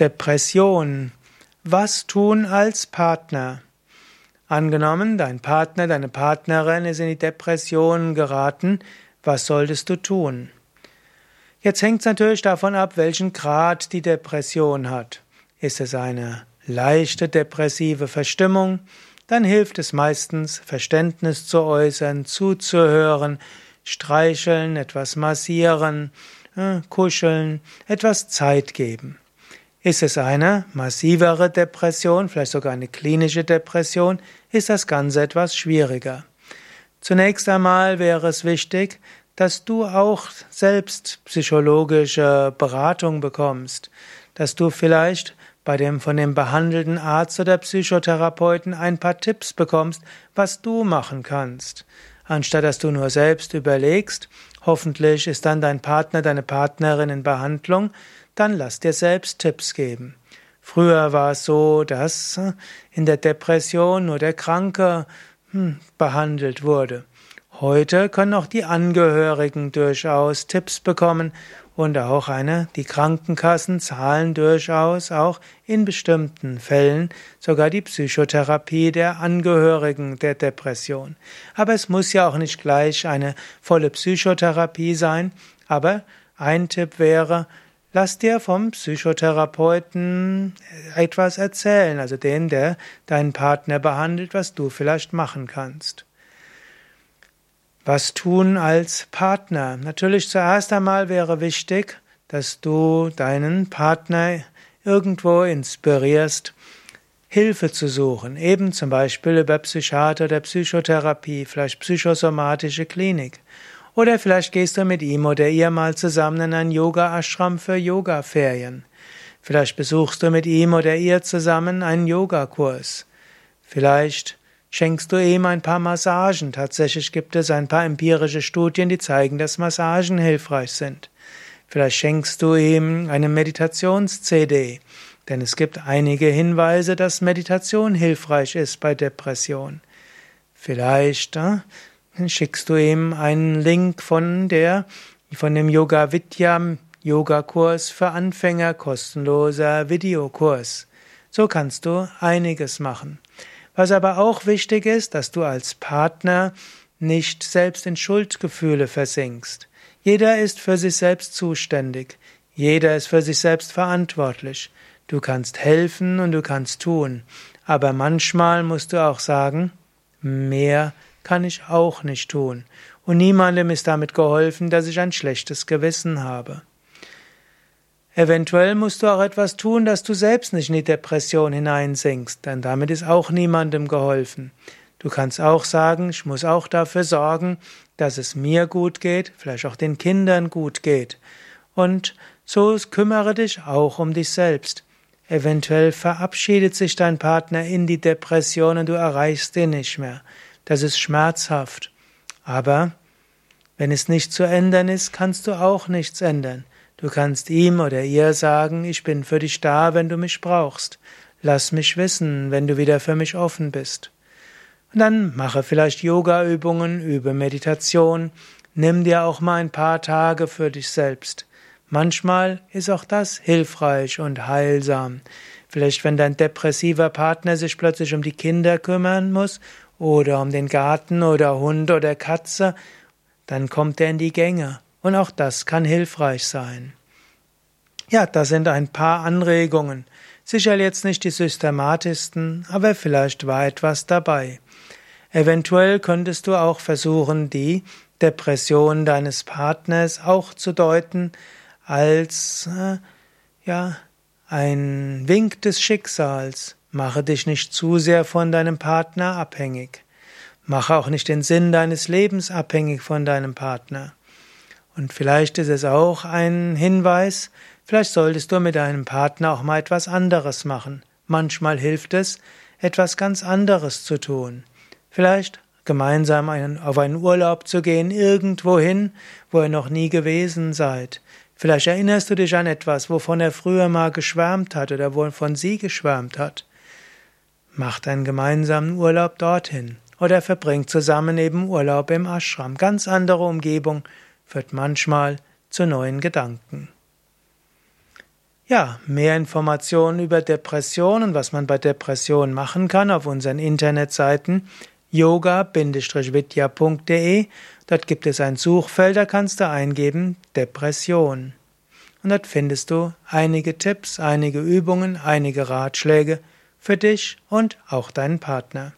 Depression. Was tun als Partner? Angenommen, dein Partner, deine Partnerin ist in die Depression geraten, was solltest du tun? Jetzt hängt es natürlich davon ab, welchen Grad die Depression hat. Ist es eine leichte depressive Verstimmung, dann hilft es meistens, Verständnis zu äußern, zuzuhören, streicheln, etwas massieren, äh, kuscheln, etwas Zeit geben. Ist es eine massivere Depression, vielleicht sogar eine klinische Depression, ist das Ganze etwas schwieriger. Zunächst einmal wäre es wichtig, dass du auch selbst psychologische Beratung bekommst, dass du vielleicht bei dem von dem behandelten Arzt oder Psychotherapeuten ein paar Tipps bekommst, was du machen kannst. Anstatt dass du nur selbst überlegst, hoffentlich ist dann dein Partner, deine Partnerin in Behandlung, dann lass dir selbst Tipps geben. Früher war es so, dass in der Depression nur der Kranke hm, behandelt wurde. Heute können auch die Angehörigen durchaus Tipps bekommen und auch eine, die Krankenkassen zahlen durchaus auch in bestimmten Fällen sogar die Psychotherapie der Angehörigen der Depression. Aber es muss ja auch nicht gleich eine volle Psychotherapie sein, aber ein Tipp wäre, Lass dir vom Psychotherapeuten etwas erzählen, also den, der deinen Partner behandelt, was du vielleicht machen kannst. Was tun als Partner? Natürlich zuerst einmal wäre wichtig, dass du deinen Partner irgendwo inspirierst, Hilfe zu suchen, eben zum Beispiel über Psychiater oder Psychotherapie, vielleicht psychosomatische Klinik. Oder vielleicht gehst du mit ihm oder ihr mal zusammen in ein Yoga-Ashram für Yoga-Ferien. Vielleicht besuchst du mit ihm oder ihr zusammen einen Yogakurs. Vielleicht schenkst du ihm ein paar Massagen. Tatsächlich gibt es ein paar empirische Studien, die zeigen, dass Massagen hilfreich sind. Vielleicht schenkst du ihm eine Meditations-CD, denn es gibt einige Hinweise, dass Meditation hilfreich ist bei Depression. Vielleicht äh, schickst du ihm einen Link von der, von dem Yoga Vidya Yoga Kurs für Anfänger, kostenloser Videokurs. So kannst du einiges machen. Was aber auch wichtig ist, dass du als Partner nicht selbst in Schuldgefühle versinkst. Jeder ist für sich selbst zuständig. Jeder ist für sich selbst verantwortlich. Du kannst helfen und du kannst tun. Aber manchmal musst du auch sagen, mehr kann ich auch nicht tun. Und niemandem ist damit geholfen, dass ich ein schlechtes Gewissen habe. Eventuell musst du auch etwas tun, dass du selbst nicht in die Depression hineinsinkst, denn damit ist auch niemandem geholfen. Du kannst auch sagen, ich muss auch dafür sorgen, dass es mir gut geht, vielleicht auch den Kindern gut geht. Und so kümmere dich auch um dich selbst. Eventuell verabschiedet sich dein Partner in die Depression und du erreichst ihn nicht mehr das ist schmerzhaft. Aber wenn es nicht zu ändern ist, kannst du auch nichts ändern. Du kannst ihm oder ihr sagen, ich bin für dich da, wenn du mich brauchst. Lass mich wissen, wenn du wieder für mich offen bist. Und dann mache vielleicht Yoga-Übungen, übe Meditation, nimm dir auch mal ein paar Tage für dich selbst. Manchmal ist auch das hilfreich und heilsam. Vielleicht, wenn dein depressiver Partner sich plötzlich um die Kinder kümmern muss oder um den Garten oder Hund oder Katze, dann kommt er in die Gänge. Und auch das kann hilfreich sein. Ja, das sind ein paar Anregungen. Sicher jetzt nicht die systematischsten, aber vielleicht war etwas dabei. Eventuell könntest du auch versuchen, die Depression deines Partners auch zu deuten als äh, ja ein Wink des Schicksals. Mache dich nicht zu sehr von deinem Partner abhängig. Mache auch nicht den Sinn deines Lebens abhängig von deinem Partner. Und vielleicht ist es auch ein Hinweis, vielleicht solltest du mit deinem Partner auch mal etwas anderes machen. Manchmal hilft es, etwas ganz anderes zu tun. Vielleicht gemeinsam einen, auf einen Urlaub zu gehen, irgendwohin, wo ihr noch nie gewesen seid. Vielleicht erinnerst du dich an etwas, wovon er früher mal geschwärmt hat oder wovon sie geschwärmt hat. Macht einen gemeinsamen Urlaub dorthin oder verbringt zusammen eben Urlaub im Ashram. Ganz andere Umgebung führt manchmal zu neuen Gedanken. Ja, mehr Informationen über Depressionen, was man bei Depressionen machen kann, auf unseren Internetseiten yoga-vidya.de. Dort gibt es ein Suchfeld, da kannst du eingeben Depression. Und dort findest du einige Tipps, einige Übungen, einige Ratschläge für dich und auch deinen Partner.